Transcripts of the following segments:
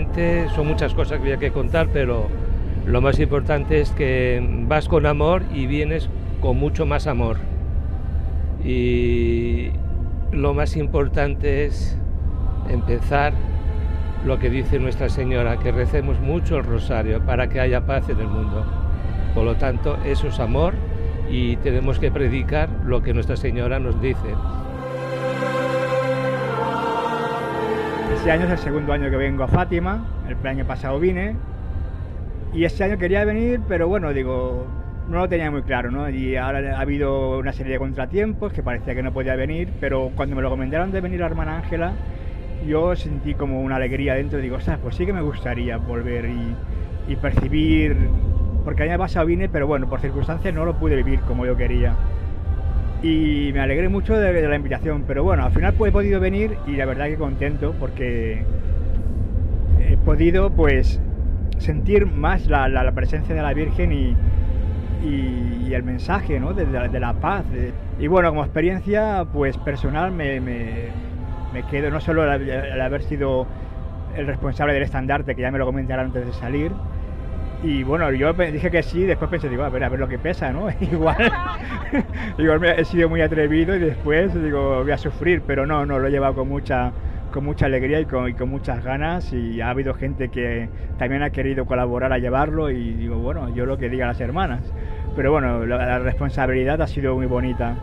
Realmente son muchas cosas que había que contar, pero lo más importante es que vas con amor y vienes con mucho más amor. Y lo más importante es empezar lo que dice Nuestra Señora, que recemos mucho el rosario para que haya paz en el mundo. Por lo tanto, eso es amor y tenemos que predicar lo que Nuestra Señora nos dice. Este año es el segundo año que vengo a Fátima, el año pasado vine y este año quería venir, pero bueno, digo, no lo tenía muy claro, ¿no? Y ahora ha habido una serie de contratiempos que parecía que no podía venir, pero cuando me lo comentaron de venir la hermana Ángela, yo sentí como una alegría dentro, digo, o sea, pues sí que me gustaría volver y, percibir, porque el año pasado vine, pero bueno, por circunstancias no lo pude vivir como yo quería. Y me alegré mucho de, la invitación, pero bueno, al final pues he podido venir y la verdad que contento porque he podido pues sentir más la, presencia de la Virgen y, y, el mensaje ¿no? de, la paz. Y bueno, como experiencia pues personal me, me, quedo no solo el, haber sido el responsable del estandarte, que ya me lo comentaron antes de salir, y bueno, yo dije que sí, después pensé, digo, a ver, a ver lo que pesa, ¿no? igual, igual he sido muy atrevido y después digo, voy a sufrir, pero no, no, lo he llevado con mucha, con mucha alegría y con, muchas ganas y ha habido gente que también ha querido colaborar a llevarlo y digo, bueno, yo lo que diga las hermanas. Pero bueno, la responsabilidad ha sido muy bonita.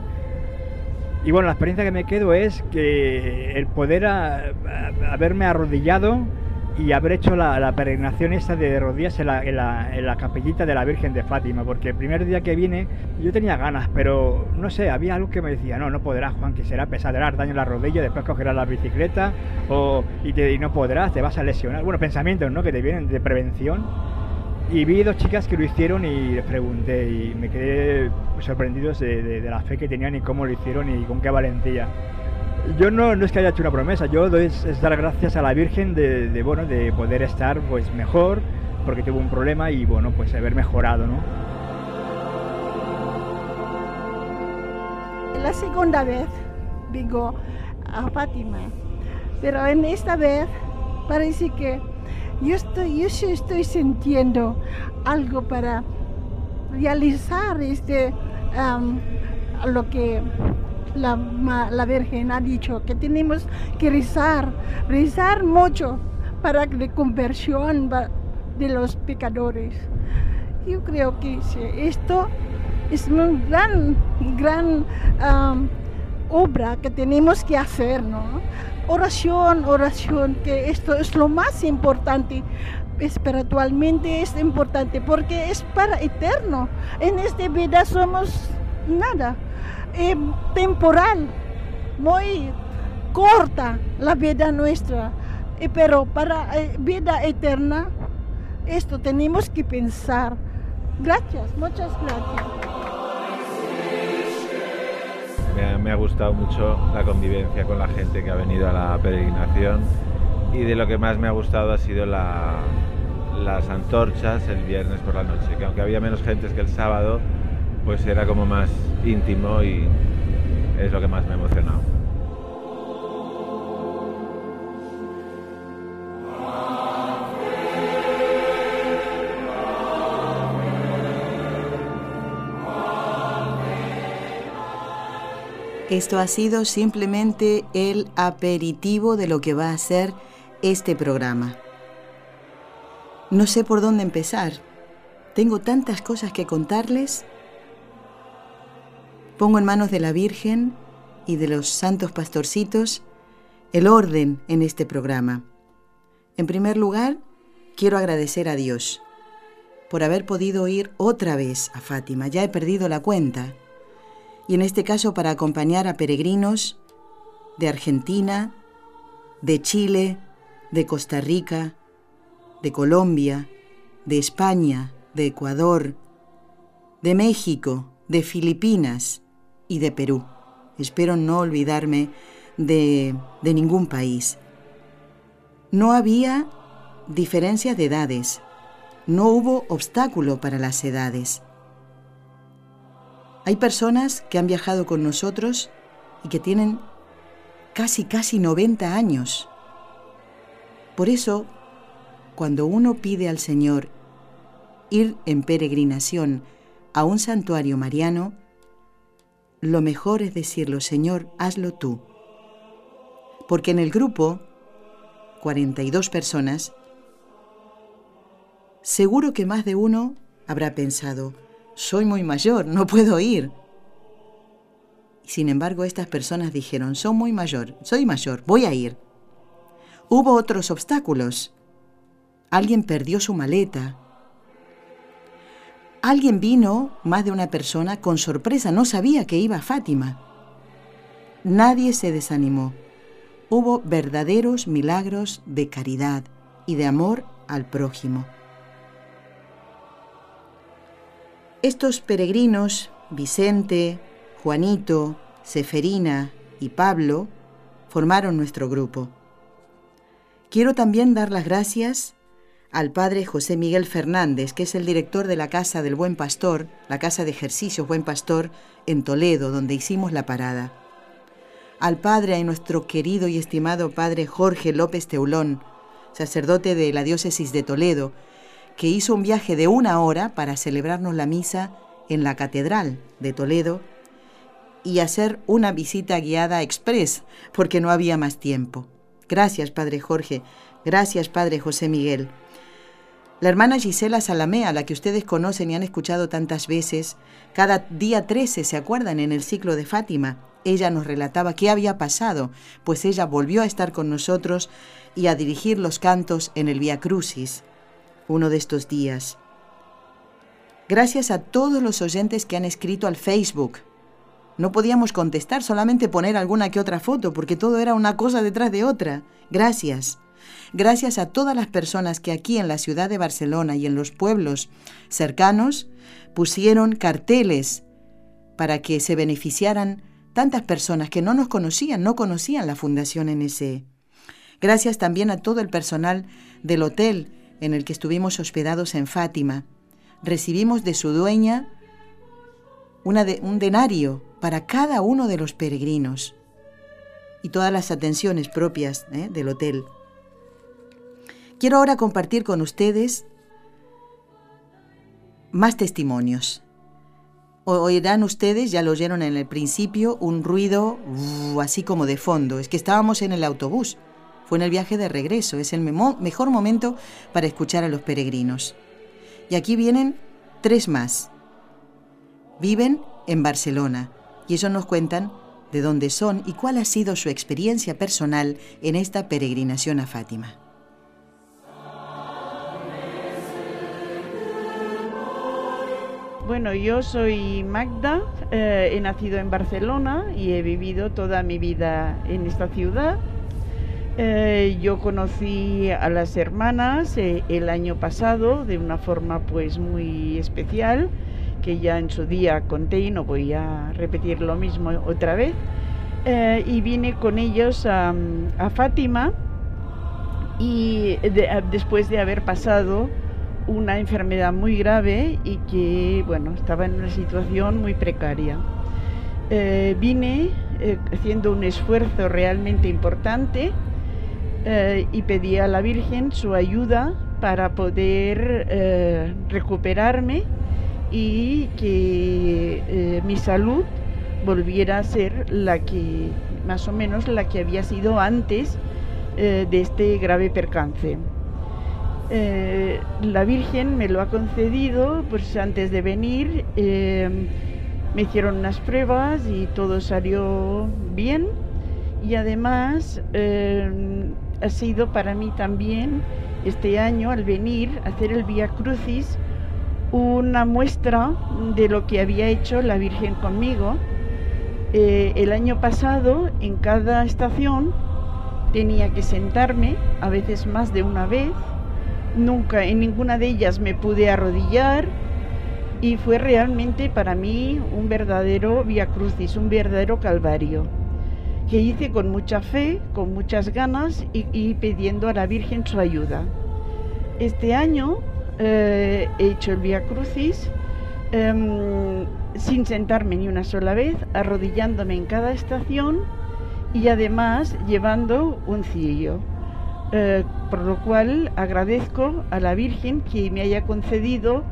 Y bueno, la experiencia que me quedo es que el poder haberme arrodillado y haber hecho la, peregrinación esta de rodillas en la, en, la, capellita de la Virgen de Fátima, porque el primer día que vine yo tenía ganas, pero no sé, había algo que me decía, no, no podrás, Juan, que será pesado, daño en la rodilla, después cogerás la bicicleta o, y, te, y no podrás, te vas a lesionar. Bueno, pensamientos ¿no? que te vienen de prevención. Y vi dos chicas que lo hicieron y les pregunté y me quedé sorprendidos de, de la fe que tenían y cómo lo hicieron y con qué valentía yo no, no, es que haya hecho una promesa, yo doy es, dar gracias a la Virgen de, bueno, de poder estar pues mejor, porque tuvo un problema y bueno, pues haber mejorado, ¿no? La segunda vez vengo a Fátima, pero en esta vez parece que yo estoy, yo sí estoy sintiendo algo para realizar este lo que la, la Virgen ha dicho que tenemos que rezar, rezar mucho para la conversión de los pecadores. Yo creo que esto es una gran, gran obra que tenemos que hacer, ¿no? Oración, oración, que esto es lo más importante espiritualmente es importante porque es para eterno. En esta vida somos nada temporal, muy corta la vida nuestra, pero para eh, vida eterna, esto tenemos que pensar. Gracias, muchas gracias. Me ha, gustado mucho la convivencia con la gente que ha venido a la peregrinación y de lo que más me ha gustado ha sido las antorchas el viernes por la noche, que aunque había menos gente que el sábado, pues era como más íntimo y es lo que más me ha emocionado. Esto ha sido simplemente el aperitivo de lo que va a ser este programa. No sé por dónde empezar. Tengo tantas cosas que contarles pongo en manos de la Virgen y de los santos pastorcitos el orden en este programa. En primer lugar, quiero agradecer a Dios por haber podido ir otra vez a Fátima. Ya he perdido la cuenta. Y en este caso para acompañar a peregrinos de Argentina, de Chile, de Costa Rica, de Colombia, de España, de Ecuador, de México, de Filipinas y de Perú. Espero no olvidarme de, de ningún país. No había diferencias de edades, no hubo obstáculo para las edades. Hay personas que han viajado con nosotros y que tienen casi, casi 90 años. Por eso, cuando uno pide al Señor ir en peregrinación a un santuario mariano, lo mejor es decirlo, Señor, hazlo tú. Porque en el grupo, 42 personas, seguro que más de uno habrá pensado, soy muy mayor, no puedo ir. Sin embargo, estas personas dijeron, soy muy mayor, soy mayor, voy a ir. Hubo otros obstáculos. Alguien perdió su maleta. Alguien vino, más de una persona, con sorpresa, no sabía que iba Fátima. Nadie se desanimó. Hubo verdaderos milagros de caridad y de amor al prójimo. Estos peregrinos, Vicente, Juanito, Seferina y Pablo, formaron nuestro grupo. Quiero también dar las gracias al padre José Miguel Fernández, que es el director de la Casa del Buen Pastor, la Casa de Ejercicios Buen Pastor en Toledo, donde hicimos la parada. Al padre y nuestro querido y estimado padre Jorge López Teulón, sacerdote de la diócesis de Toledo, que hizo un viaje de una hora para celebrarnos la misa en la Catedral de Toledo y hacer una visita guiada express, porque no había más tiempo. Gracias, Padre Jorge. Gracias, Padre José Miguel. La hermana Gisela Salamea, la que ustedes conocen y han escuchado tantas veces, cada día 13 se acuerdan en el ciclo de Fátima. Ella nos relataba qué había pasado, pues ella volvió a estar con nosotros y a dirigir los cantos en el Via Crucis uno de estos días. Gracias a todos los oyentes que han escrito al Facebook. No podíamos contestar, solamente poner alguna que otra foto, porque todo era una cosa detrás de otra. Gracias. Gracias a todas las personas que aquí en la ciudad de Barcelona y en los pueblos cercanos pusieron carteles para que se beneficiaran tantas personas que no nos conocían, no conocían la Fundación NSE. Gracias también a todo el personal del hotel en el que estuvimos hospedados en Fátima, recibimos de su dueña un denario para cada uno de los peregrinos y todas las atenciones propias ¿eh? del hotel. Quiero ahora compartir con ustedes más testimonios. Oirán ustedes, ya lo oyeron en el principio, un ruido así como de fondo. Es que estábamos en el autobús fue en el viaje de regreso. Es el mejor momento para escuchar a los peregrinos. Y aquí vienen tres más. Viven en Barcelona y ellos nos cuentan de dónde son y cuál ha sido su experiencia personal en esta peregrinación a Fátima. Bueno, yo soy Magda, eh, he nacido en Barcelona y he vivido toda mi vida en esta ciudad. Eh, yo conocí a las hermanas eh, el año pasado de una forma pues muy especial que ya en su día conté y no voy a repetir lo mismo otra vez. Y vine con ellos a, Fátima y después de haber pasado una enfermedad muy grave y que bueno estaba en una situación muy precaria vine haciendo un esfuerzo realmente importante eh, y pedí a la Virgen su ayuda para poder eh, recuperarme y que eh, mi salud volviera a ser la que, más o menos, la que había sido antes de este grave percance. La Virgen me lo ha concedido, pues antes de venir Me hicieron unas pruebas y todo salió bien y además eh, ha sido para mí también este año al venir a hacer el Via Crucis una muestra de lo que había hecho la Virgen conmigo. Eh, el año pasado en cada estación tenía que sentarme, a veces más de una vez. Nunca en ninguna de ellas me pude arrodillar y fue realmente para mí un verdadero Via Crucis, un verdadero calvario que hice con mucha fe, con muchas ganas y, pidiendo a la Virgen su ayuda. Este año eh, he hecho el Via Crucis em, sin sentarme ni una sola vez, arrodillándome en cada estación y además llevando un cirio. Eh, por lo cual agradezco a la Virgen que me haya concedido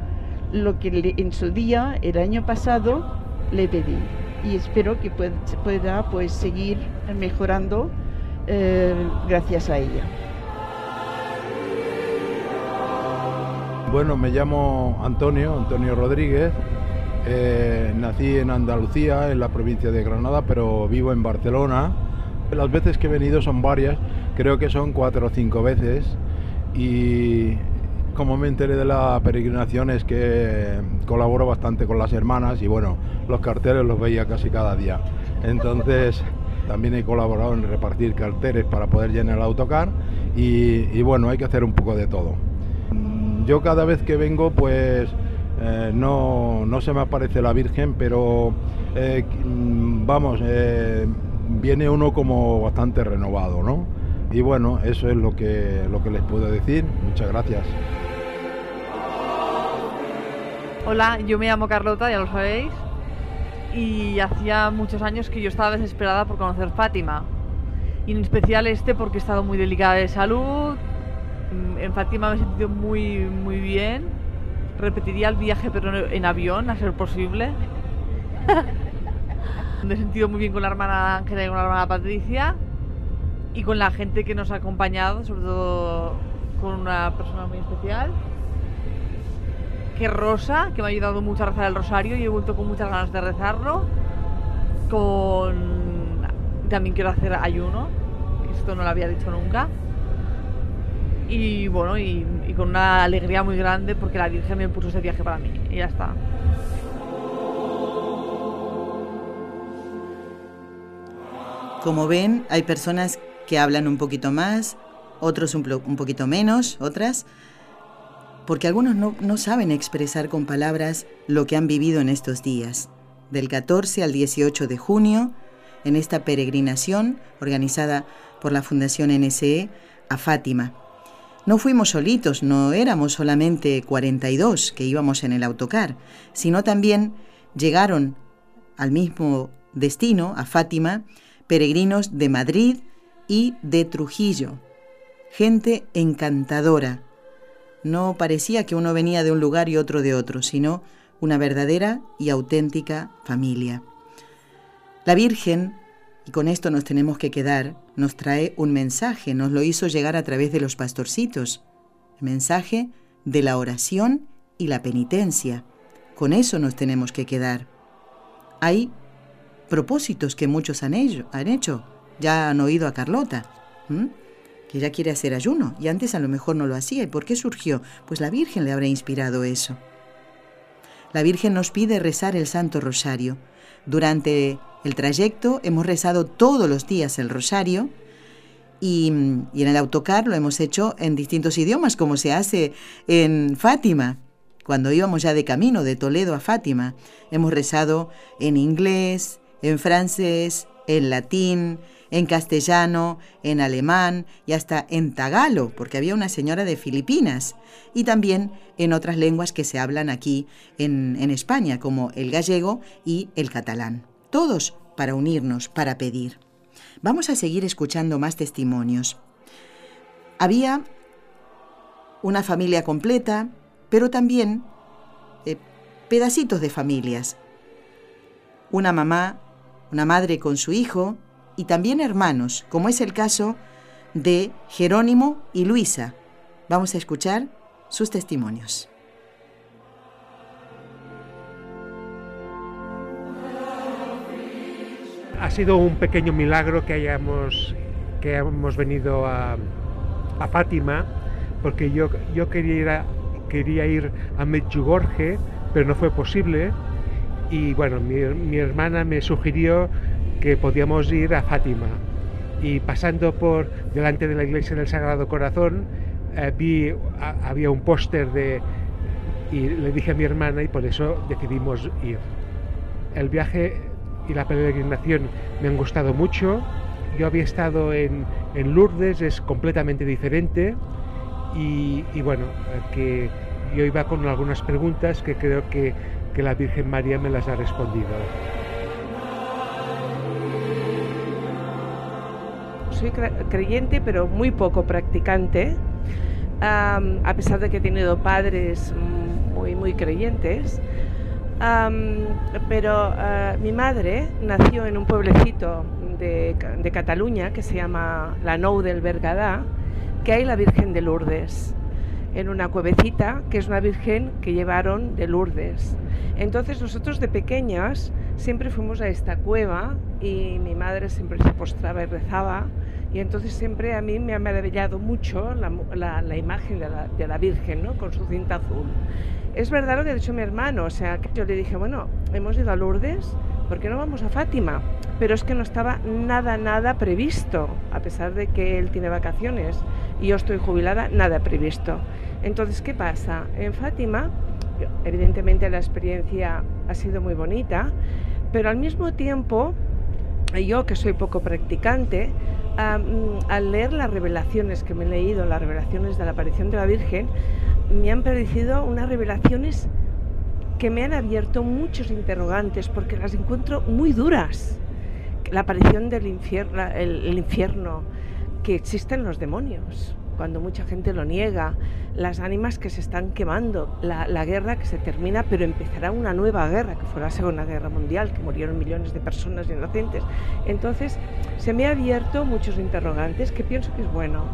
lo que en su día, el año pasado, le pedí y espero que pueda, pues, seguir mejorando eh, gracias a ella. Bueno, me llamo Antonio, Antonio Rodríguez. Eh, nací en Andalucía, en la provincia de Granada, pero vivo en Barcelona. Las veces que he venido son varias, creo que son cuatro o cinco veces. Y como me enteré de la peregrinación es que colaboro bastante con las hermanas y bueno, los carteles los veía casi cada día. Entonces también he colaborado en repartir carteles para poder llenar el autocar y, bueno, hay que hacer un poco de todo. Yo cada vez que vengo pues eh, no, se me aparece la Virgen, pero eh, vamos, eh, viene uno como bastante renovado, ¿no? Y bueno, eso es lo que, lo que les puedo decir. Muchas gracias. Hola, yo me llamo Carlota, ya lo sabéis, y hacía muchos años que yo estaba desesperada por conocer Fátima. Y en especial este porque he estado muy delicada de salud. Mm, en Fátima me he sentido muy, muy bien. Repetiría el viaje, pero en avión, a ser posible. me he sentido muy bien con la hermana Ángela y con la hermana Patricia. Y con la gente que nos ha acompañado, sobre todo con una persona muy especial que Rosa, que me ha ayudado mucho a rezar el rosario y he vuelto con muchas ganas de rezarlo. Con también quiero hacer ayuno, esto no lo había dicho nunca. Y bueno, y, y con una alegría muy grande porque la Virgen me puso ese viaje para mí. Y ya está. Como ven, hay personas que hablan un poquito más, otros un, poquito menos, otras porque algunos no, saben expresar con palabras lo que han vivido en estos días. Del 14 al 18 de junio, en esta peregrinación organizada por la Fundación NSE a Fátima. No fuimos solitos, no éramos solamente 42 que íbamos en el autocar, sino también llegaron al mismo destino, a Fátima, peregrinos de Madrid y de Trujillo. Gente encantadora, no parecía que uno venía de un lugar y otro de otro, sino una verdadera y auténtica familia. La Virgen, y con esto nos tenemos que quedar, nos trae un mensaje, nos lo hizo llegar a través de los pastorcitos, el mensaje de la oración y la penitencia. Con eso nos tenemos que quedar. Hay propósitos que muchos han hecho, ya han oído a Carlota que ya quiere hacer ayuno y antes a lo mejor no lo hacía. ¿Y por qué surgió? Pues la Virgen le habrá inspirado eso. La Virgen nos pide rezar el Santo Rosario. Durante el trayecto hemos rezado todos los días el Rosario y, y en el autocar lo hemos hecho en distintos idiomas, como se hace en Fátima. Cuando íbamos ya de camino de Toledo a Fátima, hemos rezado en inglés, en francés, en latín, en castellano, en alemán y hasta en tagalo, porque había una señora de Filipinas, y también en otras lenguas que se hablan aquí en, España, como el gallego y el catalán. Todos para unirnos, para pedir. Vamos a seguir escuchando más testimonios. Había una familia completa, pero también eh, pedacitos de familias. Una mamá, una madre con su hijo, y también hermanos, como es el caso de Jerónimo y Luisa. Vamos a escuchar sus testimonios. ha sido un pequeño milagro que hayamos, que hemos venido a, a Fátima, porque yo, yo quería, ir a, quería ir a Medjugorje, pero no fue posible. Y bueno, mi, hermana me sugirió que podíamos ir a Fátima. Y pasando por delante de la iglesia del Sagrado Corazón, eh, vi, había un póster de... Y le dije a mi hermana y por eso decidimos ir. El viaje y la peregrinación me han gustado mucho. Yo había estado en, en Lourdes, es completamente diferente. Y, y, bueno, que yo iba con algunas preguntas que creo que, que la Virgen María me las ha respondido. Soy creyente, pero muy poco practicante, um, a pesar de que he tenido padres muy, muy creyentes. Um, pero uh, mi madre nació en un pueblecito de, de, Cataluña que se llama La Nou del Bergadá, que hay la Virgen de Lourdes, en una cuevecita que es una Virgen que llevaron de Lourdes. Entonces nosotros de pequeñas siempre fuimos a esta cueva y mi madre siempre se postraba y rezaba y entonces siempre a mí me ha maravillado mucho la, imagen de la, de la Virgen ¿no? con su cinta azul. Es verdad lo que ha dicho mi hermano, o sea, que yo le dije, bueno, hemos ido a Lourdes, ¿por qué no vamos a Fátima? Pero es que no estaba nada, nada previsto, a pesar de que él tiene vacaciones y yo estoy jubilada, nada previsto. Entonces, ¿qué pasa? En Fátima, evidentemente la experiencia ha sido muy bonita, pero al mismo tiempo, yo que soy poco practicante, al leer las revelaciones que me he leído, las revelaciones de la aparición de la Virgen, me han parecido unas revelaciones que me han abierto muchos interrogantes porque las encuentro muy duras. La aparición del infierno, el, infierno, que existen los demonios, cuando mucha gente lo niega, las ánimas que se están quemando, la, la, guerra que se termina, pero empezará una nueva guerra, que fue la Segunda Guerra Mundial, que murieron millones de personas inocentes. Entonces, se me ha abierto muchos interrogantes que pienso que es bueno.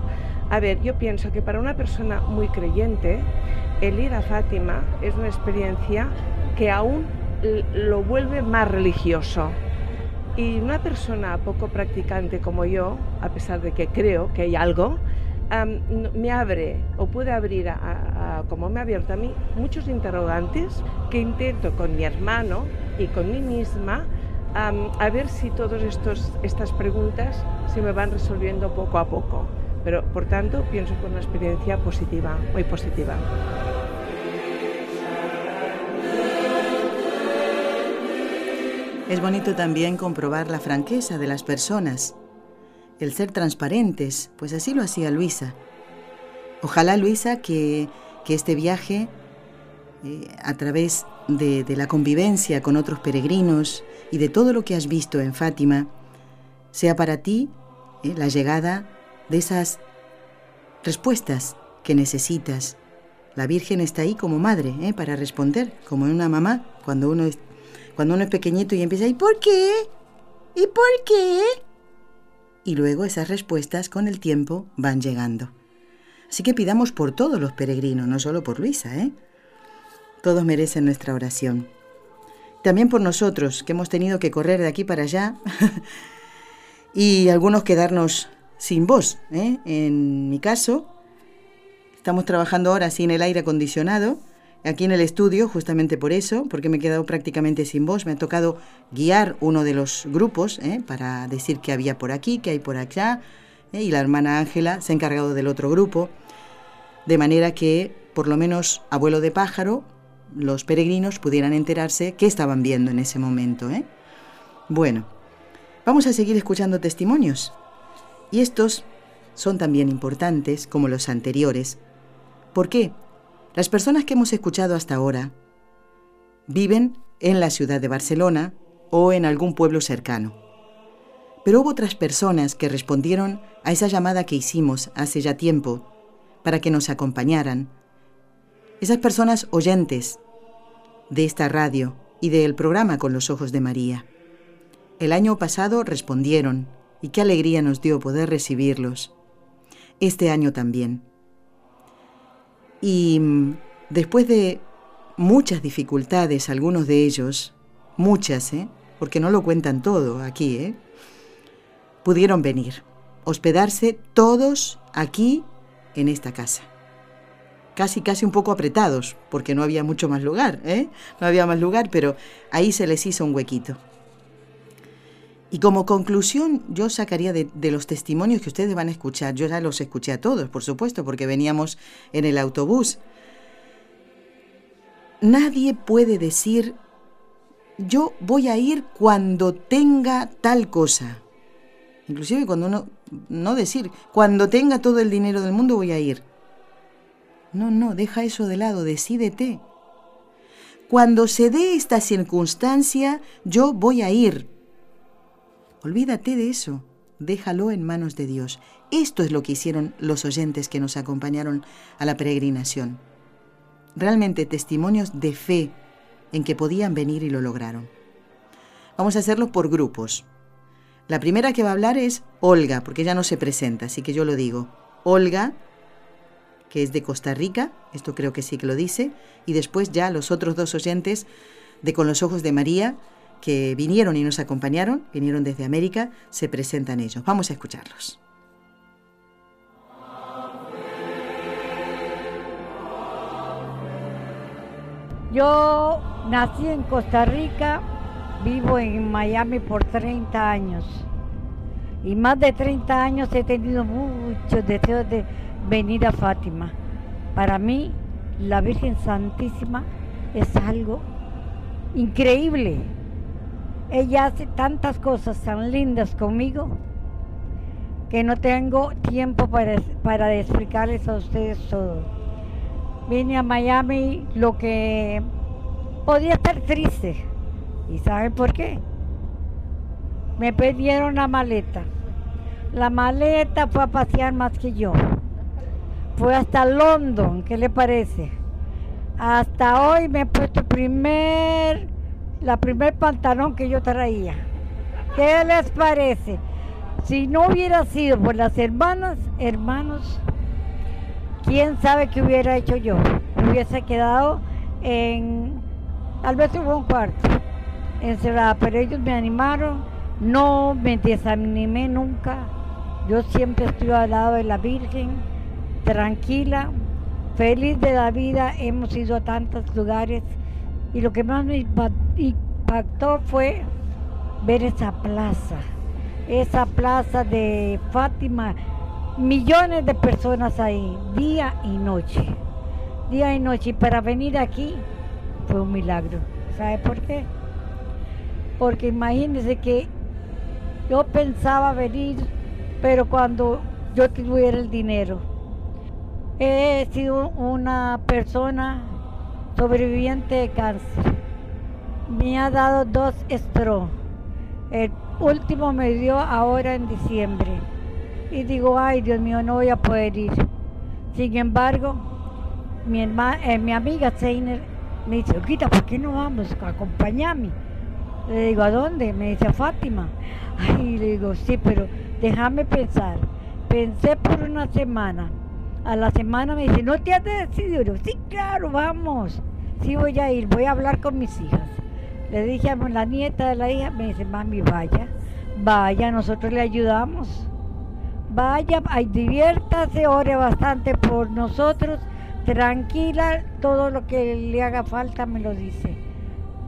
A ver, yo pienso que para una persona muy creyente, el ir a Fátima es una experiencia que aún lo vuelve más religioso. Y una persona poco practicante como yo, a pesar de que creo que hay algo, me abre o puede abrir, como me ha abierto a mí, muchos interrogantes que intento con mi hermano y con mí misma a ver si todas estas preguntas se me van resolviendo poco a poco. Pero, por tanto, pienso que una experiencia positiva, muy positiva. Es bonito también comprobar la franqueza de las personas, el ser transparentes, pues así lo hacía Luisa. Ojalá, Luisa, que, que este viaje, eh, a través de, la convivencia con otros peregrinos y de todo lo que has visto en Fátima, sea para ti eh, la llegada de esas respuestas que necesitas. La Virgen está ahí como madre, ¿eh? para responder, como una mamá, cuando uno, cuando uno es pequeñito y empieza, ¿y por qué? ¿Y por qué? Y luego esas respuestas con el tiempo van llegando. Así que pidamos por todos los peregrinos, no solo por Luisa, ¿eh? Todos merecen nuestra oración. También por nosotros, que hemos tenido que correr de aquí para allá y algunos quedarnos sin voz. ¿eh? En mi caso, estamos trabajando ahora sin el aire acondicionado, aquí en el estudio, justamente por eso, porque me he quedado prácticamente sin voz. Me ha tocado guiar uno de los grupos ¿eh? para decir qué había por aquí, qué hay por allá, ¿eh? y la hermana Ángela se ha encargado del otro grupo, de manera que, por lo menos, abuelo de pájaro, los peregrinos pudieran enterarse qué estaban viendo en ese momento. ¿eh? Bueno, vamos a seguir escuchando testimonios. Y estos son también importantes como los anteriores. ¿Por qué? Las personas que hemos escuchado hasta ahora viven en la ciudad de Barcelona o en algún pueblo cercano. Pero hubo otras personas que respondieron a esa llamada que hicimos hace ya tiempo para que nos acompañaran. Esas personas oyentes de esta radio y del programa Con los Ojos de María. El año pasado respondieron y qué alegría nos dio poder recibirlos. Este año también. Y mm, después de muchas dificultades, algunos de ellos, muchas, ¿eh? porque no lo cuentan todo aquí, ¿eh? pudieron venir, hospedarse todos aquí en esta casa. Casi, casi un poco apretados, porque no había mucho más lugar, ¿eh? No había más lugar, pero ahí se les hizo un huequito. Y como conclusión, yo sacaría de, los testimonios que ustedes van a escuchar, yo ya los escuché a todos, por supuesto, porque veníamos en el autobús. Nadie puede decir, yo voy a ir cuando tenga tal cosa. Inclusive cuando uno, no decir, cuando tenga todo el dinero del mundo voy a ir. No, no, deja eso de lado, decídete. Cuando se dé esta circunstancia, yo voy a ir. Olvídate de eso, déjalo en manos de Dios. Esto es lo que hicieron los oyentes que nos acompañaron a la peregrinación. Realmente testimonios de fe en que podían venir y lo lograron. Vamos a hacerlo por grupos. La primera que va a hablar es Olga, porque ella no se presenta, así que yo lo digo. Olga, que es de Costa Rica, esto creo que sí que lo dice, y después ya los otros dos oyentes de Con los Ojos de María, que vinieron y nos acompañaron, vinieron desde América, se presentan ellos. Vamos a escucharlos. Yo nací en Costa Rica, vivo en Miami por 30 años. Y más de 30 años he tenido muchos deseos de venir a Fátima. Para mí, la Virgen Santísima es algo increíble. Ella hace tantas cosas tan lindas conmigo que no tengo tiempo para, para explicarles a ustedes todo. Vine a Miami lo que podía estar triste. ¿Y saben por qué? Me pidieron la maleta. La maleta fue a pasear más que yo. Fue hasta London, ¿qué le parece? Hasta hoy me he puesto primer, la primer pantalón que yo traía. ¿Qué les parece? Si no hubiera sido por las hermanas, hermanos, quién sabe qué hubiera hecho yo. Me hubiese quedado en, tal vez hubo un cuarto, encerrada, pero ellos me animaron, no me desanimé nunca. Yo siempre estoy al lado de la Virgen, tranquila, feliz de la vida. Hemos ido a tantos lugares y lo que más me impactó fue ver esa plaza, esa plaza de Fátima millones de personas ahí, día y noche. Día y noche. Y para venir aquí fue un milagro. ¿Sabe por qué? Porque imagínense que yo pensaba venir, pero cuando yo tuviera el dinero. He sido una persona sobreviviente de cáncer. Me ha dado dos estro. El último me dio ahora en diciembre y digo, ay Dios mío, no voy a poder ir. Sin embargo, mi, eh, mi amiga Zeiner me dice, Oquita, ¿por qué no vamos? Acompáñame. Le digo, ¿a dónde? Me dice, a Fátima. Ay, le digo, sí, pero déjame pensar. Pensé por una semana. A la semana me dice, ¿no te has decidido? sí, claro, vamos. Sí voy a ir, voy a hablar con mis hijas. Le dije a la nieta de la hija, me dice, mami, vaya, vaya, nosotros le ayudamos. Vaya, ay, diviértase, ore bastante por nosotros, tranquila, todo lo que le haga falta me lo dice.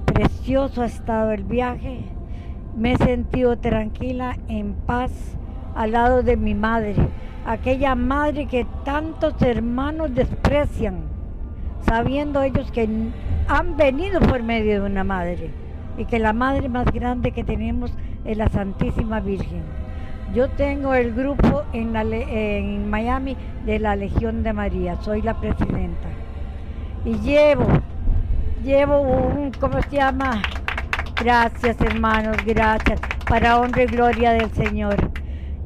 Precioso ha estado el viaje, me he sentido tranquila, en paz, al lado de mi madre, aquella madre que tantos hermanos desprecian, sabiendo ellos que han venido por medio de una madre y que la madre más grande que tenemos es la Santísima Virgen. Yo tengo el grupo en, Miami de la Legión de María, soy la presidenta. Y llevo, llevo un, ¿cómo se llama? Gracias hermanos, gracias, para honra y gloria del Señor.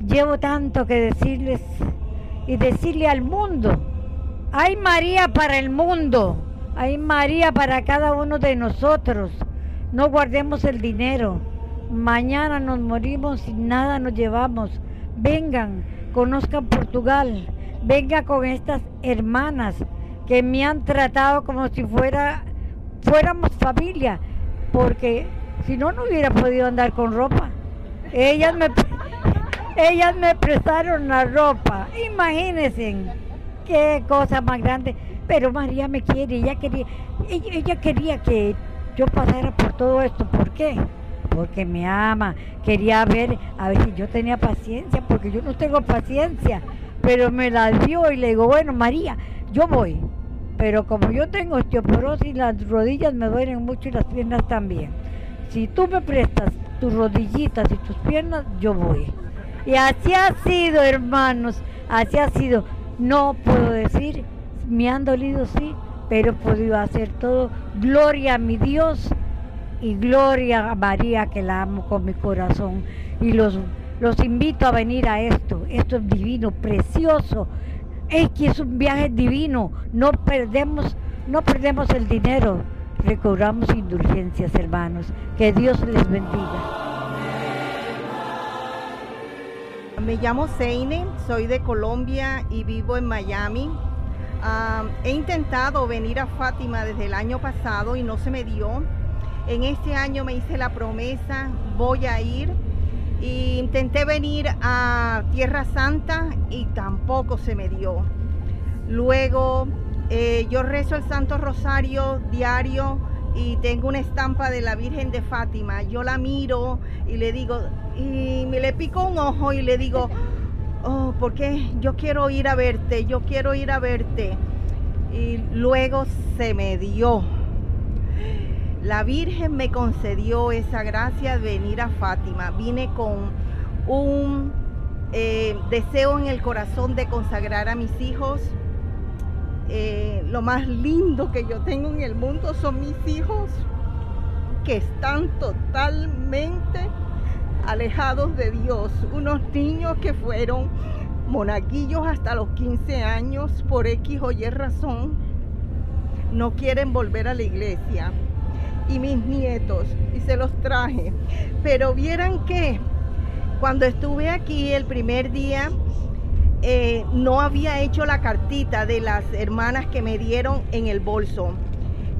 Llevo tanto que decirles y decirle al mundo, hay María para el mundo, hay María para cada uno de nosotros. No guardemos el dinero Mañana nos morimos y nada nos llevamos. Vengan, conozcan Portugal. Venga con estas hermanas que me han tratado como si fuéramos familia, porque Si no, no hubiera podido andar con ropa. Ellas me, ellas me prestaron la ropa. Imagínense qué cosa más grande. Pero María me quiere, ella quería, ella, quería que yo pasara por todo esto. ¿Por qué? Porque me ama. Quería ver, a ver si yo tenía paciencia, porque yo no tengo paciencia. Pero me la dio y le digo, bueno, María, yo voy. Pero como yo tengo osteoporosis, las rodillas me duelen mucho y las piernas también. Si tú me prestas tus rodillitas y tus piernas, yo voy. Y así ha sido, hermanos, así ha sido. No puedo decir, me han dolido sí, pero he podido hacer todo. Gloria a mi Dios y gloria a María que la amo con mi corazón. Y los, los invito a venir a esto. Esto es divino, precioso. Es que es un viaje divino. No perdemos, no perdemos el dinero. Recobramos indulgencias, hermanos. Que Dios les bendiga. Me llamo Seine, soy de Colombia y vivo en Miami. Ah, he intentado venir a Fátima desde el año pasado y no se me dio. En este año me hice la promesa, voy a ir. E intenté venir a Tierra Santa y tampoco se me dio. Luego eh, yo rezo el Santo Rosario diario y tengo una estampa de la Virgen de Fátima. Yo la miro y le digo, y me le pico un ojo y le digo, oh, porque yo quiero ir a verte, yo quiero ir a verte. Y luego se me dio. La Virgen me concedió esa gracia de venir a Fátima. Vine con un eh, deseo en el corazón de consagrar a mis hijos. Eh, lo más lindo que yo tengo en el mundo son mis hijos que están totalmente alejados de Dios, unos niños que fueron monaguillos hasta los 15 años por X o Y razón, no quieren volver a la iglesia. Y mis nietos, y se los traje. Pero vieran que cuando estuve aquí el primer día, eh, no había hecho la cartita de las hermanas que me dieron en el bolso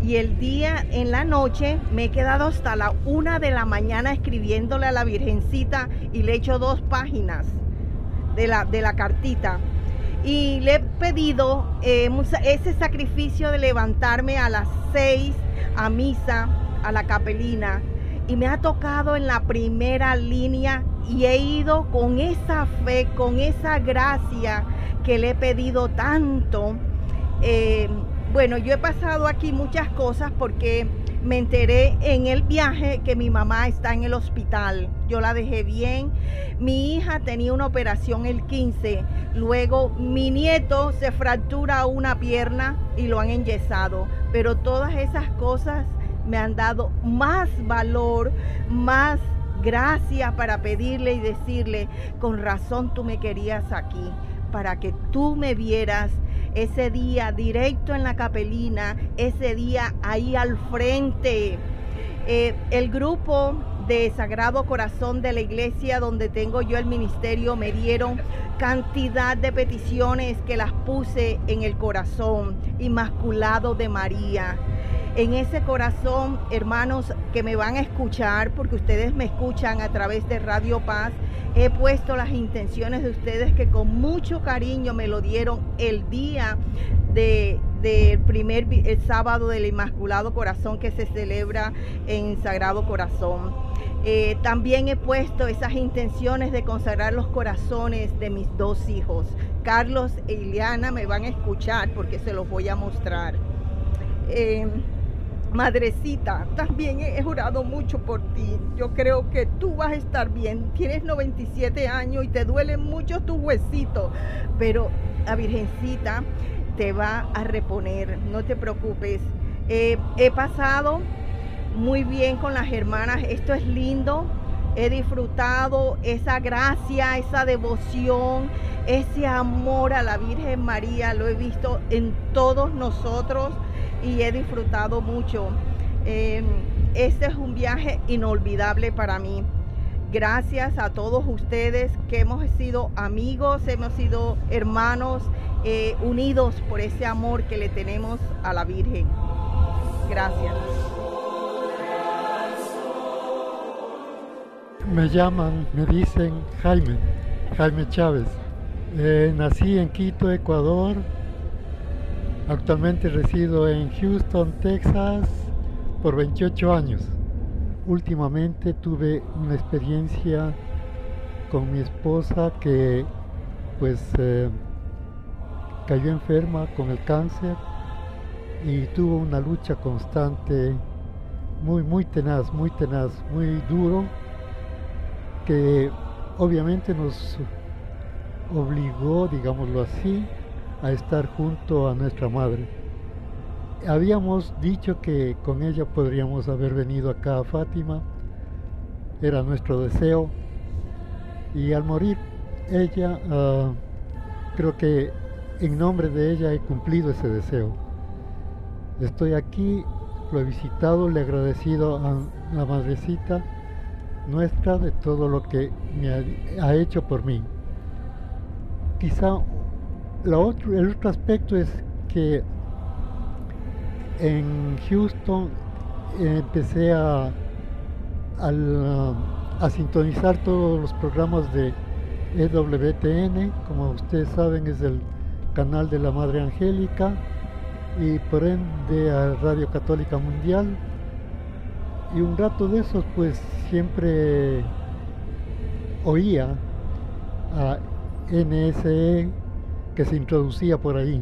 y el día en la noche me he quedado hasta la una de la mañana escribiéndole a la Virgencita y le he hecho dos páginas de la, de la cartita. Y le he pedido eh, ese sacrificio de levantarme a las seis a misa, a la capelina. Y me ha tocado en la primera línea y he ido con esa fe, con esa gracia que le he pedido tanto. Eh, bueno, yo he pasado aquí muchas cosas porque me enteré en el viaje que mi mamá está en el hospital. Yo la dejé bien. Mi hija tenía una operación el 15. Luego mi nieto se fractura una pierna y lo han enyesado. Pero todas esas cosas me han dado más valor, más gracias para pedirle y decirle, con razón tú me querías aquí, para que tú me vieras ese día directo en la capelina, ese día ahí al frente. Eh, el grupo de Sagrado Corazón de la iglesia donde tengo yo el ministerio me dieron cantidad de peticiones que las puse en el corazón inmaculado de María en ese corazón, hermanos que me van a escuchar, porque ustedes me escuchan a través de Radio Paz, he puesto las intenciones de ustedes que con mucho cariño me lo dieron el día del primer el sábado del Inmaculado Corazón que se celebra en Sagrado Corazón. Eh, también he puesto esas intenciones de consagrar los corazones de mis dos hijos. Carlos e Ileana me van a escuchar porque se los voy a mostrar. Eh, Madrecita, también he jurado mucho por ti. Yo creo que tú vas a estar bien. Tienes 97 años y te duelen mucho tus huesitos, pero la Virgencita te va a reponer. No te preocupes. he pasado muy bien con las hermanas. Esto es lindo. He disfrutado esa gracia, esa devoción, ese amor a la Virgen María. Lo he visto en todos nosotros y he disfrutado mucho. Eh, este es un viaje inolvidable para mí. Gracias a todos ustedes que hemos sido amigos, hemos sido hermanos, eh, unidos por ese amor que le tenemos a la Virgen. Gracias. me llaman, me dicen Jaime, Jaime Chávez. Eh, nací en Quito, Ecuador. Actualmente resido en Houston, Texas, por 28 años. Últimamente tuve una experiencia con mi esposa que pues eh, cayó enferma con el cáncer y tuvo una lucha constante, muy, muy tenaz, muy tenaz, muy duro, que obviamente nos obligó, digámoslo así, a estar junto a nuestra madre. Habíamos dicho que con ella podríamos haber venido acá a Fátima, era nuestro deseo, y al morir ella, ah, creo que en nombre de ella he cumplido ese deseo. Estoy aquí, lo he visitado, le he agradecido a la madrecita nuestra de todo lo que me ha, hecho por mí. Quizá otro, el otro aspecto es que en Houston empecé a, a, sintonizar todos los programas de EWTN, como ustedes saben es el canal de la Madre Angélica y por ende a Radio Católica Mundial. Y un rato de esos pues siempre oía a NSE que se introducía por ahí.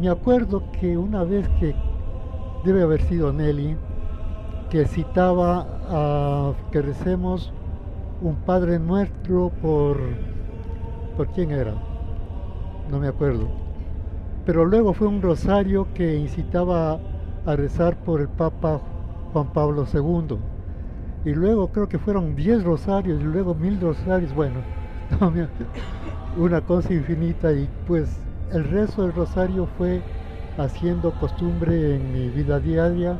me acuerdo que una vez que debe haber sido Nelly, que citaba a que recemos un Padre Nuestro por... ¿Por quién era? No me acuerdo. Pero luego fue un rosario que incitaba a rezar por el Papa Juan Pablo II. Y luego creo que fueron 10 rosarios y luego mil rosarios. Bueno, una cosa infinita y pues el rezo del rosario fue haciendo costumbre en mi vida diaria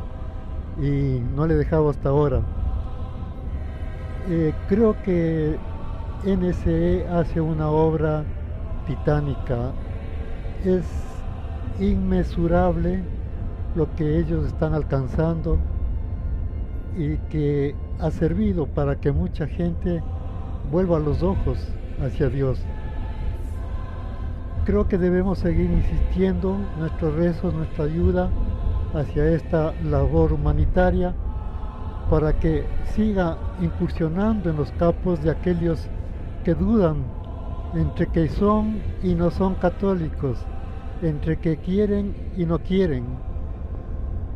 y no le he dejado hasta ahora. Eh, creo que NSE hace una obra titánica. Es inmesurable lo que ellos están alcanzando y que ha servido para que mucha gente vuelva los ojos hacia Dios. Creo que debemos seguir insistiendo nuestros rezos, nuestra ayuda hacia esta labor humanitaria para que siga incursionando en los capos de aquellos que dudan entre que son y no son católicos, entre que quieren y no quieren.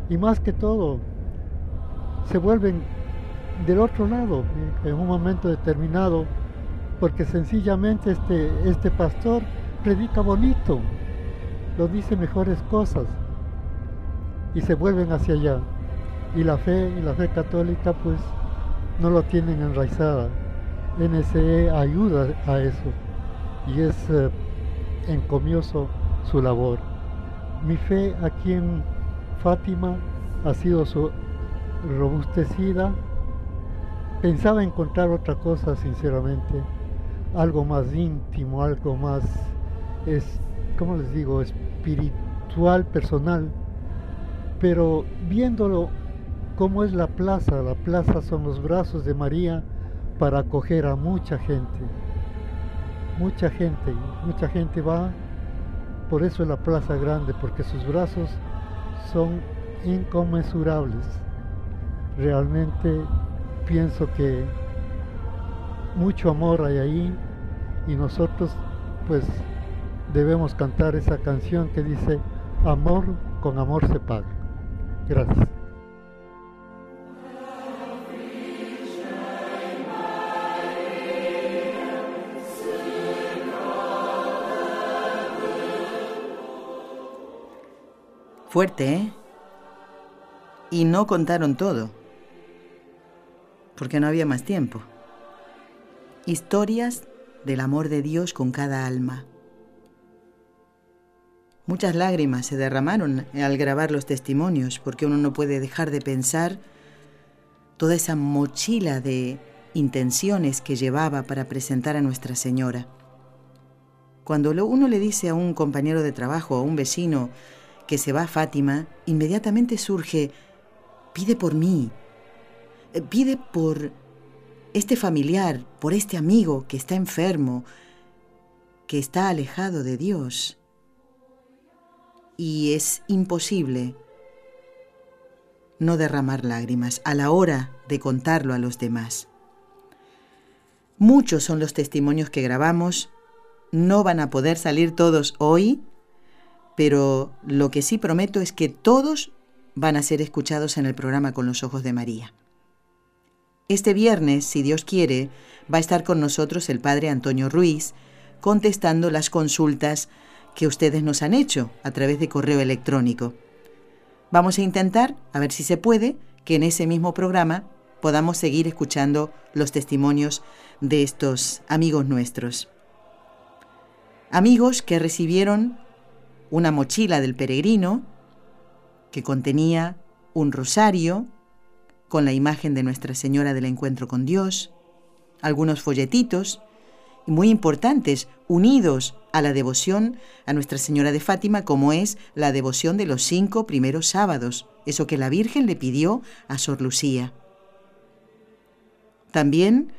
Y más que todo, se vuelven del otro lado en un momento determinado, porque sencillamente este, este pastor predica bonito, lo dice mejores cosas y se vuelven hacia allá. Y la fe y la fe católica pues no lo tienen enraizada. NSE ayuda a eso y es eh, encomioso su labor. Mi fe aquí en Fátima ha sido su robustecida. Pensaba encontrar otra cosa, sinceramente, algo más íntimo, algo más, es, ¿cómo les digo?, espiritual, personal. Pero viéndolo como es la plaza, la plaza son los brazos de María para acoger a mucha gente. Mucha gente, mucha gente va, por eso es la plaza grande, porque sus brazos son inconmensurables realmente pienso que mucho amor hay ahí y nosotros pues debemos cantar esa canción que dice amor con amor se paga. Gracias. Fuerte, ¿eh? Y no contaron todo porque no había más tiempo. Historias del amor de Dios con cada alma. Muchas lágrimas se derramaron al grabar los testimonios, porque uno no puede dejar de pensar toda esa mochila de intenciones que llevaba para presentar a Nuestra Señora. Cuando uno le dice a un compañero de trabajo a un vecino que se va a Fátima, inmediatamente surge, pide por mí, eh, pide por este familiar, por este amigo que está enfermo, que está alejado de Dios. Y es imposible no derramar lágrimas a la hora de contarlo a los demás. Muchos son los testimonios que grabamos, no van a poder salir todos hoy, pero lo que sí prometo es que todos van a ser escuchados en el programa Con los Ojos de María. Este viernes, si Dios quiere, va a estar con nosotros el Padre Antonio Ruiz, contestando las consultas que ustedes nos han hecho a través de correo electrónico. Vamos a intentar, a ver si se puede, que en ese mismo programa podamos seguir escuchando los testimonios de estos amigos nuestros. Amigos que recibieron una mochila del peregrino que contenía un rosario con la imagen de Nuestra Señora del Encuentro con Dios, algunos folletitos, muy importantes, unidos a la devoción a Nuestra Señora de Fátima, como es la devoción de los cinco primeros sábados, eso que la Virgen le pidió a Sor Lucía. También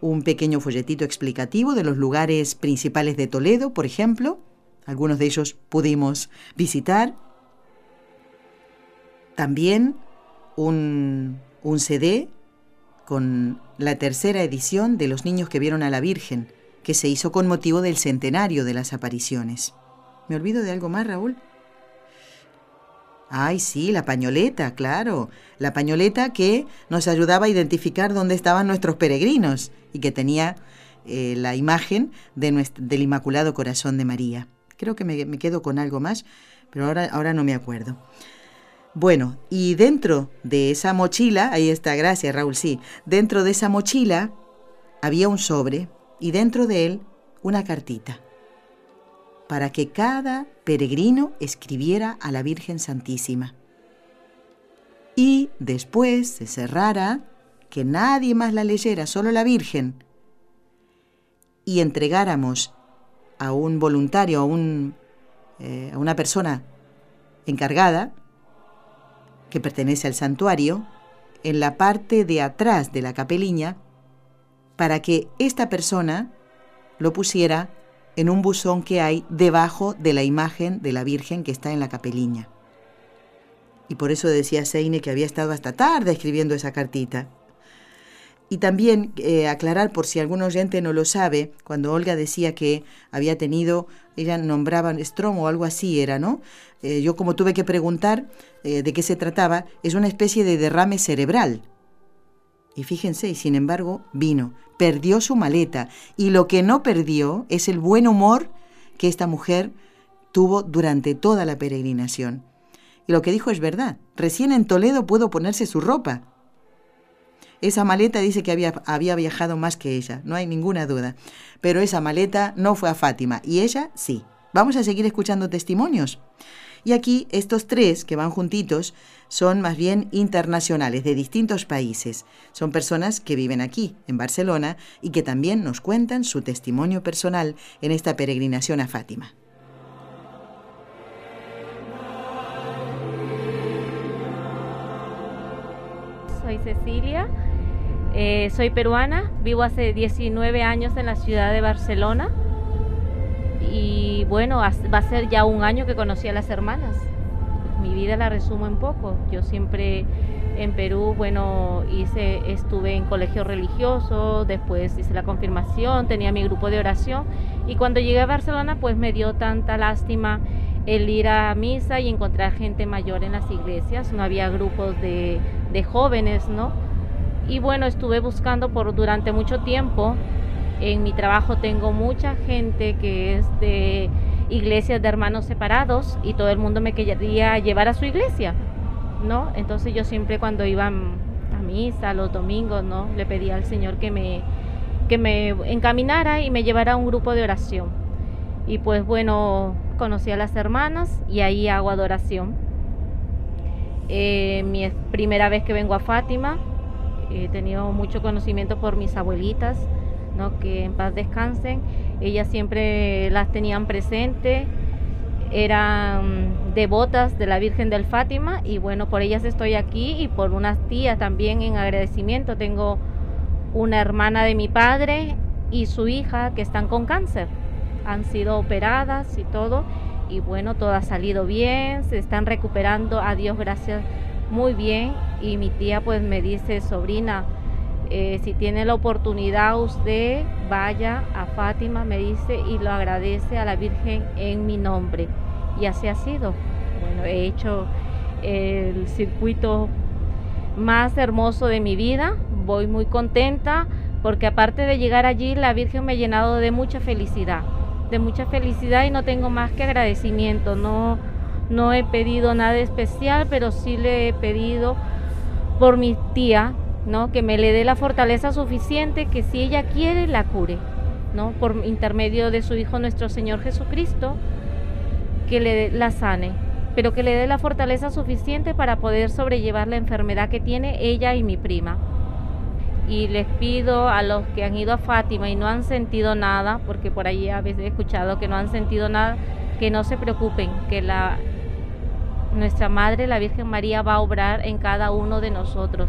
un pequeño folletito explicativo de los lugares principales de Toledo, por ejemplo, algunos de ellos pudimos visitar. También un, un CD con la tercera edición de Los niños que vieron a la Virgen, que se hizo con motivo del centenario de las apariciones. ¿Me olvido de algo más, Raúl? Ay, sí, la pañoleta, claro. La pañoleta que nos ayudaba a identificar dónde estaban nuestros peregrinos y que tenía eh, la imagen de del Inmaculado Corazón de María. Creo que me, me, quedo con algo más, pero ahora, ahora no me acuerdo. Bueno, y dentro de esa mochila, ahí está, gracias Raúl, sí, dentro de esa mochila había un sobre y dentro de él una cartita para que cada peregrino escribiera a la Virgen Santísima. Y después se cerrara, que nadie más la leyera, solo la Virgen, y entregáramos a un voluntario, a, un, eh, a una persona encargada, que pertenece al santuario, en la parte de atrás de la capeliña, para que esta persona lo pusiera en un buzón que hay debajo de la imagen de la Virgen que está en la capeliña. Y por eso decía Seine que había estado hasta tarde escribiendo esa cartita. Y también eh, aclarar, por si algún oyente no lo sabe, cuando Olga decía que había tenido, ella nombraba Strom o algo así era, ¿no? Eh, yo como tuve que preguntar eh, de qué se trataba, es una especie de derrame cerebral. Y fíjense, y sin embargo, vino, perdió su maleta, y lo que no perdió es el buen humor que esta mujer tuvo durante toda la peregrinación. Y lo que dijo es verdad, recién en Toledo pudo ponerse su ropa. Esa maleta dice que había, había viajado más que ella, no hay ninguna duda. Pero esa maleta no fue a Fátima, y ella sí. Vamos a seguir escuchando testimonios. Y aquí estos tres que van juntitos son más bien internacionales, de distintos países. Son personas que viven aquí, en Barcelona, y que también nos cuentan su testimonio personal en esta peregrinación a Fátima. Soy Cecilia, eh, soy peruana, vivo hace 19 años en la ciudad de Barcelona y bueno, va a ser ya un año que conocí a las hermanas. Mi vida la resumo en poco. Yo siempre en Perú, bueno, hice, estuve en colegio religioso, después hice la confirmación, tenía mi grupo de oración y cuando llegué a Barcelona pues me dio tanta lástima el ir a misa y encontrar gente mayor en las iglesias, no había grupos de, de jóvenes, ¿no? Y bueno, estuve buscando por durante mucho tiempo en mi trabajo tengo mucha gente que es de iglesias de hermanos separados y todo el mundo me quería llevar a su iglesia, ¿no? Entonces yo siempre cuando iba a misa los domingos, ¿no? Le pedía al Señor que me, que me encaminara y me llevara a un grupo de oración. Y pues bueno, conocí a las hermanas y ahí hago adoración. Eh, mi primera vez que vengo a Fátima, he tenido mucho conocimiento por mis abuelitas, que en paz descansen. Ellas siempre las tenían presente. eran devotas de la Virgen del Fátima y bueno, por ellas estoy aquí y por unas tías también en agradecimiento. Tengo una hermana de mi padre y su hija que están con cáncer. Han sido operadas y todo y bueno, todo ha salido bien, se están recuperando, a Dios gracias, muy bien y mi tía pues me dice, sobrina, eh, si tiene la oportunidad usted vaya a Fátima, me dice, y lo agradece a la Virgen en mi nombre. Y así ha sido. Bueno, he hecho el circuito más hermoso de mi vida, voy muy contenta porque aparte de llegar allí, la Virgen me ha llenado de mucha felicidad, de mucha felicidad y no tengo más que agradecimiento, no, no he pedido nada especial, pero sí le he pedido por mi tía, ¿no? Que me le dé la fortaleza suficiente que si ella quiere la cure, ¿no? Por intermedio de su hijo nuestro Señor Jesucristo, que le la sane, pero que le dé la fortaleza suficiente para poder sobrellevar la enfermedad que tiene ella y mi prima. Y les pido a los que han ido a Fátima y no han sentido nada, porque por ahí a veces he escuchado que no han sentido nada, que no se preocupen, que la nuestra Madre, la Virgen María, va a obrar en cada uno de nosotros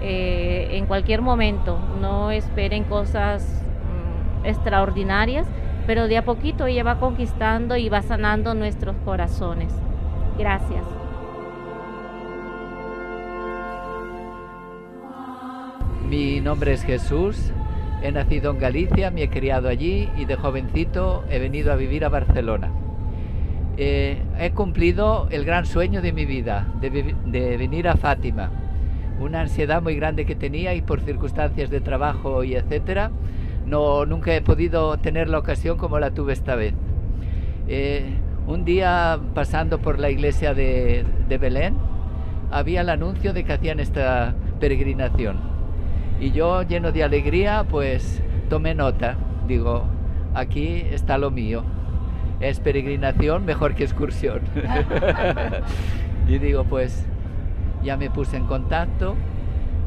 eh, en cualquier momento. No esperen cosas mm, extraordinarias, pero de a poquito ella va conquistando y va sanando nuestros corazones. Gracias. Mi nombre es Jesús, he nacido en Galicia, me he criado allí y de jovencito he venido a vivir a Barcelona. Eh, he cumplido el gran sueño de mi vida, de venir a Fátima una ansiedad muy grande que tenía y por circunstancias de trabajo y etcétera, no, nunca he podido tener la ocasión como la tuve esta vez. Eh, un día pasando por la iglesia de, de Belén, había el anuncio de que hacían esta peregrinación. Y yo, lleno de alegría, pues tomé nota. Digo, aquí está lo mío. Es peregrinación mejor que excursión. y digo, pues ya me puse en contacto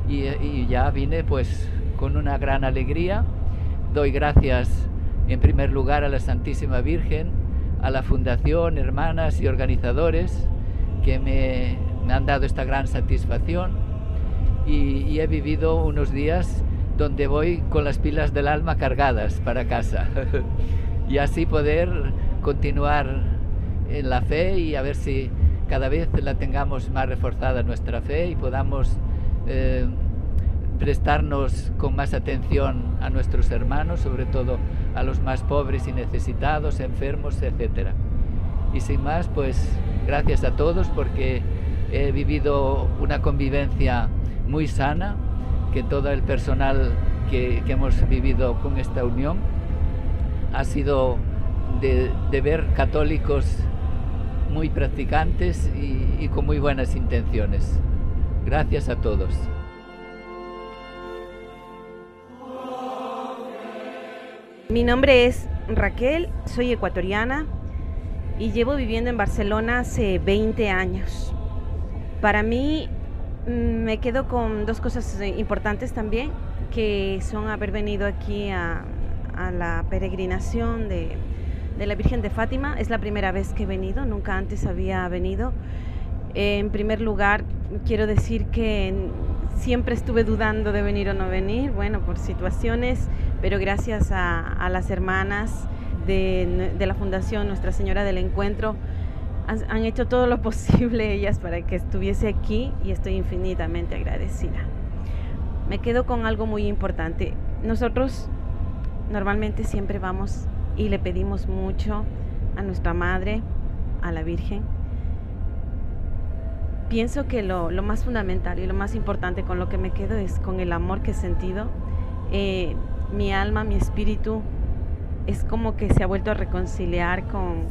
y, ya vine pues con una gran alegría. Doy gracias en primer lugar a la Santísima Virgen, a la Fundación, hermanas y organizadores que me, han dado esta gran satisfacción y, he vivido unos días donde voy con las pilas del alma cargadas para casa y así poder continuar en la fe y a ver si cada vez la tengamos más reforzada nuestra fe y podamos eh, prestarnos con más atención a nuestros hermanos, sobre todo a los más pobres y necesitados, enfermos, etc. Y sin más, pues gracias a todos porque he vivido una convivencia muy sana, que todo el personal que, hemos vivido con esta unión ha sido de, de ver católicos muy practicantes y, con muy buenas intenciones. Gracias a todos. Mi nombre es Raquel, soy ecuatoriana y llevo viviendo en Barcelona hace 20 años. Para mí mm, me quedo con dos cosas importantes también, que son haber venido aquí a la peregrinación de, de la Virgen de Fátima. Es la primera vez que he venido, nunca antes había venido. En primer lugar, quiero decir que siempre estuve dudando de venir o no venir, bueno, por situaciones, pero gracias a, las hermanas de, la Fundación Nuestra Señora del Encuentro, han hecho todo lo posible ellas para que estuviese aquí y estoy infinitamente agradecida. Me quedo con algo muy importante. Nosotros normalmente siempre vamos y le pedimos mucho a nuestra Madre, a la Virgen. Pienso que lo, más fundamental y lo más importante con lo que me quedo es con el amor que he sentido. Eh, mi alma, mi espíritu es como que se ha vuelto a reconciliar con,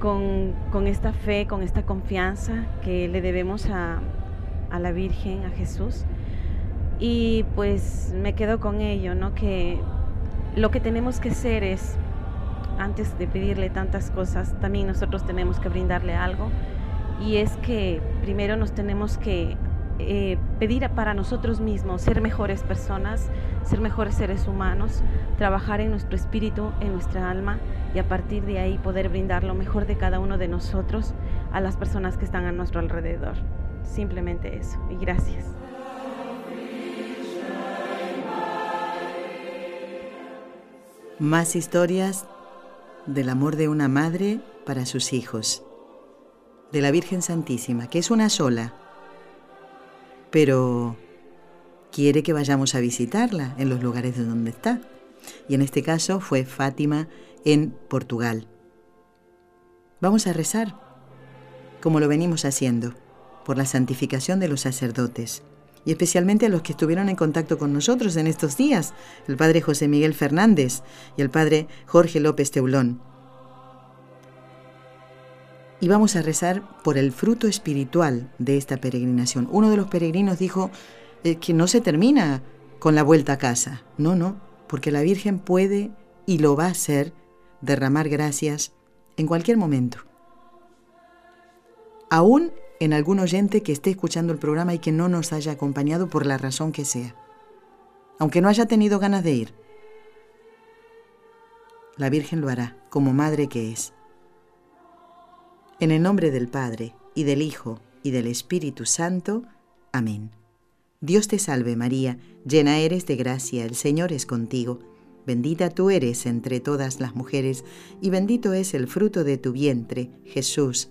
con, con esta fe, con esta confianza que le debemos a, a la Virgen, a Jesús. Y pues me quedo con ello, ¿no? Que lo que tenemos que hacer es, antes de pedirle tantas cosas, también nosotros tenemos que brindarle algo. Y es que primero nos tenemos que eh, pedir para nosotros mismos ser mejores personas, ser mejores seres humanos, trabajar en nuestro espíritu, en nuestra alma y a partir de ahí poder brindar lo mejor de cada uno de nosotros a las personas que están a nuestro alrededor. Simplemente eso. Y gracias. Más historias del amor de una madre para sus hijos, de la Virgen Santísima, que es una sola, pero quiere que vayamos a visitarla en los lugares de donde está. Y en este caso fue Fátima en Portugal. Vamos a rezar, como lo venimos haciendo, por la santificación de los sacerdotes y especialmente a los que estuvieron en contacto con nosotros en estos días, el padre José Miguel Fernández y el padre Jorge López Teulón. Y vamos a rezar por el fruto espiritual de esta peregrinación. Uno de los peregrinos dijo que no se termina con la vuelta a casa. No, no, porque la Virgen puede y lo va a hacer derramar gracias en cualquier momento. Aún en algún oyente que esté escuchando el programa y que no nos haya acompañado por la razón que sea, aunque no haya tenido ganas de ir. La Virgen lo hará, como madre que es. En el nombre del Padre, y del Hijo, y del Espíritu Santo. Amén. Dios te salve María, llena eres de gracia, el Señor es contigo. Bendita tú eres entre todas las mujeres, y bendito es el fruto de tu vientre, Jesús.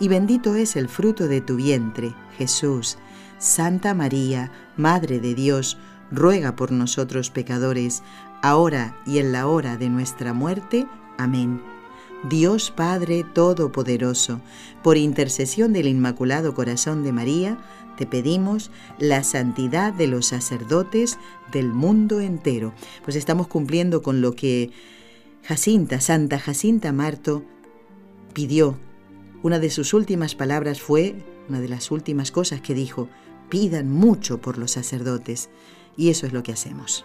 y bendito es el fruto de tu vientre, Jesús. Santa María, Madre de Dios, ruega por nosotros pecadores, ahora y en la hora de nuestra muerte. Amén. Dios Padre Todopoderoso, por intercesión del Inmaculado Corazón de María, te pedimos la santidad de los sacerdotes del mundo entero. Pues estamos cumpliendo con lo que Jacinta, Santa Jacinta Marto, pidió. Una de sus últimas palabras fue, una de las últimas cosas que dijo, pidan mucho por los sacerdotes. Y eso es lo que hacemos.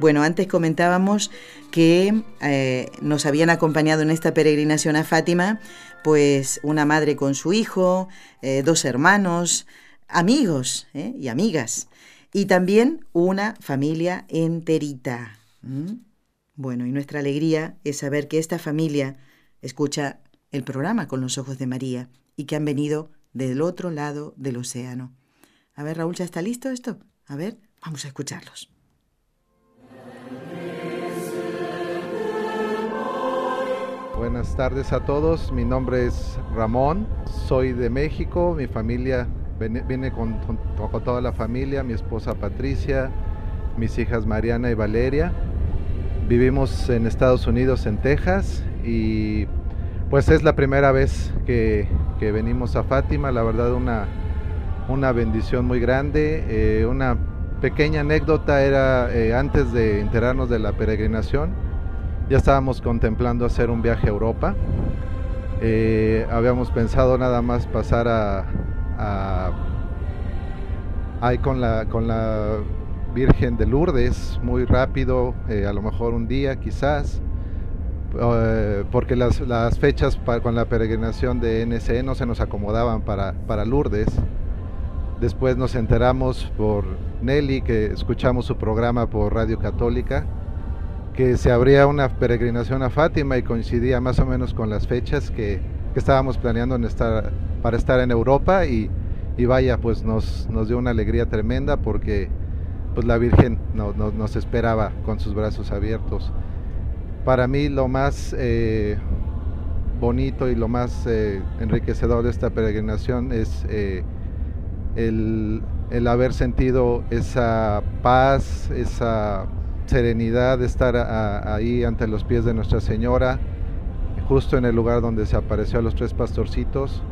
Bueno, antes comentábamos que eh, nos habían acompañado en esta peregrinación a Fátima, pues una madre con su hijo, eh, dos hermanos, amigos eh, y amigas, y también una familia enterita. Bueno, y nuestra alegría es saber que esta familia escucha el programa con los ojos de María y que han venido del otro lado del océano. A ver, Raúl, ¿ya está listo esto? A ver, vamos a escucharlos. Buenas tardes a todos, mi nombre es Ramón, soy de México, mi familia viene con, toda la familia, mi esposa Patricia, mis hijas Mariana y Valeria. Vivimos en Estados Unidos, en Texas, y pues es la primera vez que, venimos a Fátima, la verdad una, una bendición muy grande. Eh, una pequeña anécdota era eh, antes de enterarnos de la peregrinación ya estábamos contemplando hacer un viaje a Europa. Eh, habíamos pensado nada más pasar a, ahí con la, con la Virgen de Lourdes muy rápido, eh, a lo mejor un día quizás, eh, porque las, fechas con la peregrinación de NSE no se nos acomodaban para, para Lourdes. Después nos enteramos por Nelly, que escuchamos su programa por Radio Católica, que se abría una peregrinación a Fátima y coincidía más o menos con las fechas que, estábamos planeando para estar en Europa y, vaya, pues nos, nos, dio una alegría tremenda porque pues la Virgen nos esperaba con sus brazos abiertos. Para mí lo más eh, bonito y lo más eh, enriquecedor de esta peregrinación es eh, el, haber sentido esa paz, esa serenidad de estar ahí ante los pies de Nuestra Señora, justo en el lugar donde se apareció a los tres pastorcitos,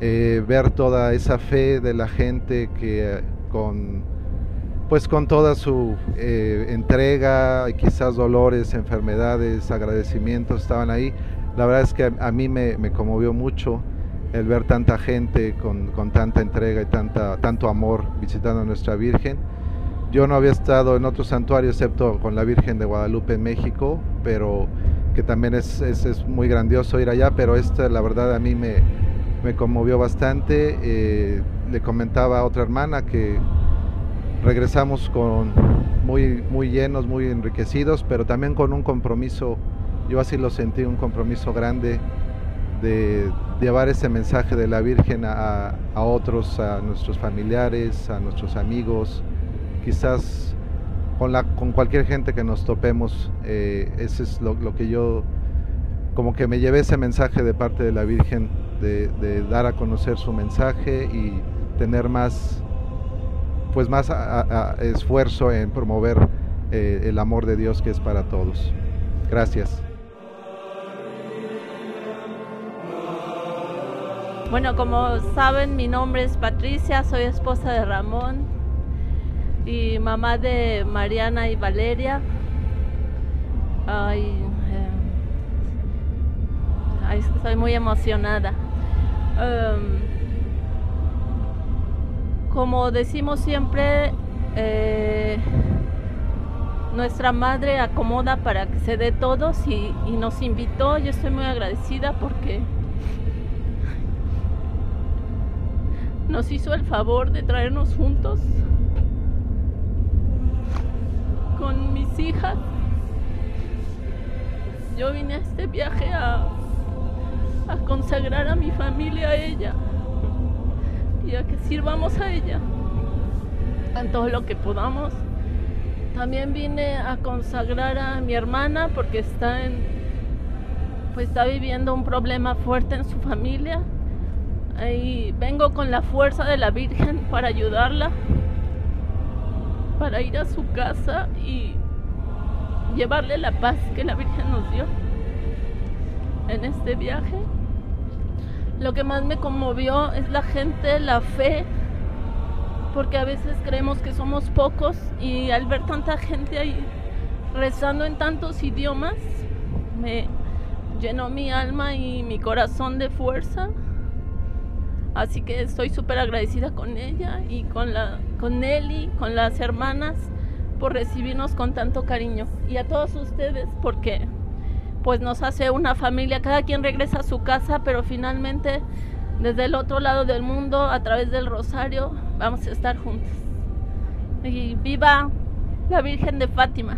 eh, ver toda esa fe de la gente que con pues con toda su eh, entrega, quizás dolores, enfermedades, agradecimientos estaban ahí. La verdad es que a, mí me, me conmovió mucho el ver tanta gente con, tanta entrega y tanta, tanto amor visitando a nuestra Virgen. Yo no había estado en otro santuario excepto con la Virgen de Guadalupe en México, pero que también es, es, muy grandioso ir allá, pero esta la verdad a mí me, me conmovió bastante. Eh, le comentaba a otra hermana que regresamos con muy, muy llenos, muy enriquecidos, pero también con un compromiso, yo así lo sentí, un compromiso grande de llevar ese mensaje de la Virgen a, otros, a nuestros familiares, a nuestros amigos, quizás con, la, con cualquier gente que nos topemos. Eh, ese es lo, que yo, como que me llevé ese mensaje de parte de la Virgen, de, dar a conocer su mensaje y tener más, pues más esfuerzo en promover eh, el amor de Dios que es para todos. Gracias. Bueno, como saben, mi nombre es Patricia, soy esposa de Ramón y mamá de Mariana y Valeria. Ay, eh, estoy muy emocionada. Em, como decimos siempre, eh, nuestra madre acomoda para que se dé todos y nos invitó. Yo estoy muy agradecida porque nos hizo el favor de traernos juntos con mis hijas. Yo vine a este viaje a, consagrar a mi familia a ella y a que sirvamos a ella en todo lo que podamos. También vine a consagrar a mi hermana porque está pues está viviendo un problema fuerte en su familia Ahí vengo con la fuerza de la Virgen para ayudarla, para ir a su casa y llevarle la paz que la Virgen nos dio en este viaje. Lo que más me conmovió es la gente, la fe, porque a veces creemos que somos pocos y al ver tanta gente ahí rezando en tantos idiomas, me llenó mi alma y mi corazón de fuerza. Así que estoy súper agradecida con ella y con, la, con Nelly, con las hermanas, por recibirnos con tanto cariño. Y a todos ustedes, porque pues nos hace una familia, cada quien regresa a su casa, pero finalmente desde el otro lado del mundo, a través del rosario, vamos a estar juntos. Y viva la Virgen de Fátima.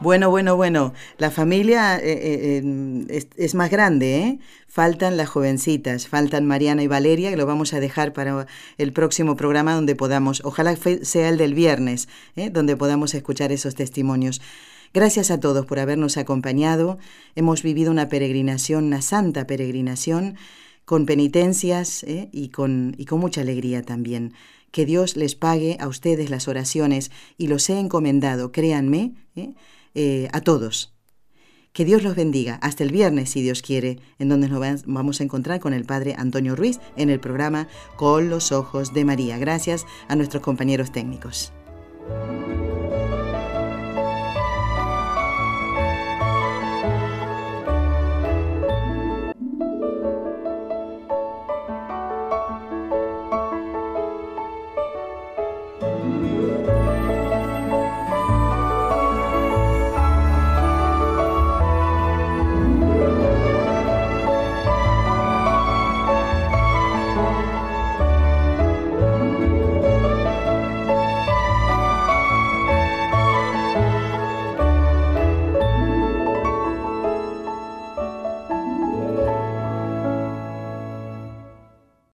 Bueno, bueno, bueno, la familia eh, eh, es, más grande, ¿eh? Faltan las jovencitas, faltan Mariana y Valeria, que lo vamos a dejar para el próximo programa donde podamos, ojalá sea el del viernes, ¿eh? donde podamos escuchar esos testimonios. Gracias a todos por habernos acompañado. Hemos vivido una peregrinación, una santa peregrinación, con penitencias y, con, y con mucha alegría también. Que Dios les pague a ustedes las oraciones y los he encomendado, créanme, eh, a todos. Que Dios los bendiga. Hasta el viernes, si Dios quiere, en donde nos vamos a encontrar con el Padre Antonio Ruiz en el programa Con los Ojos de María. Gracias a nuestros compañeros técnicos.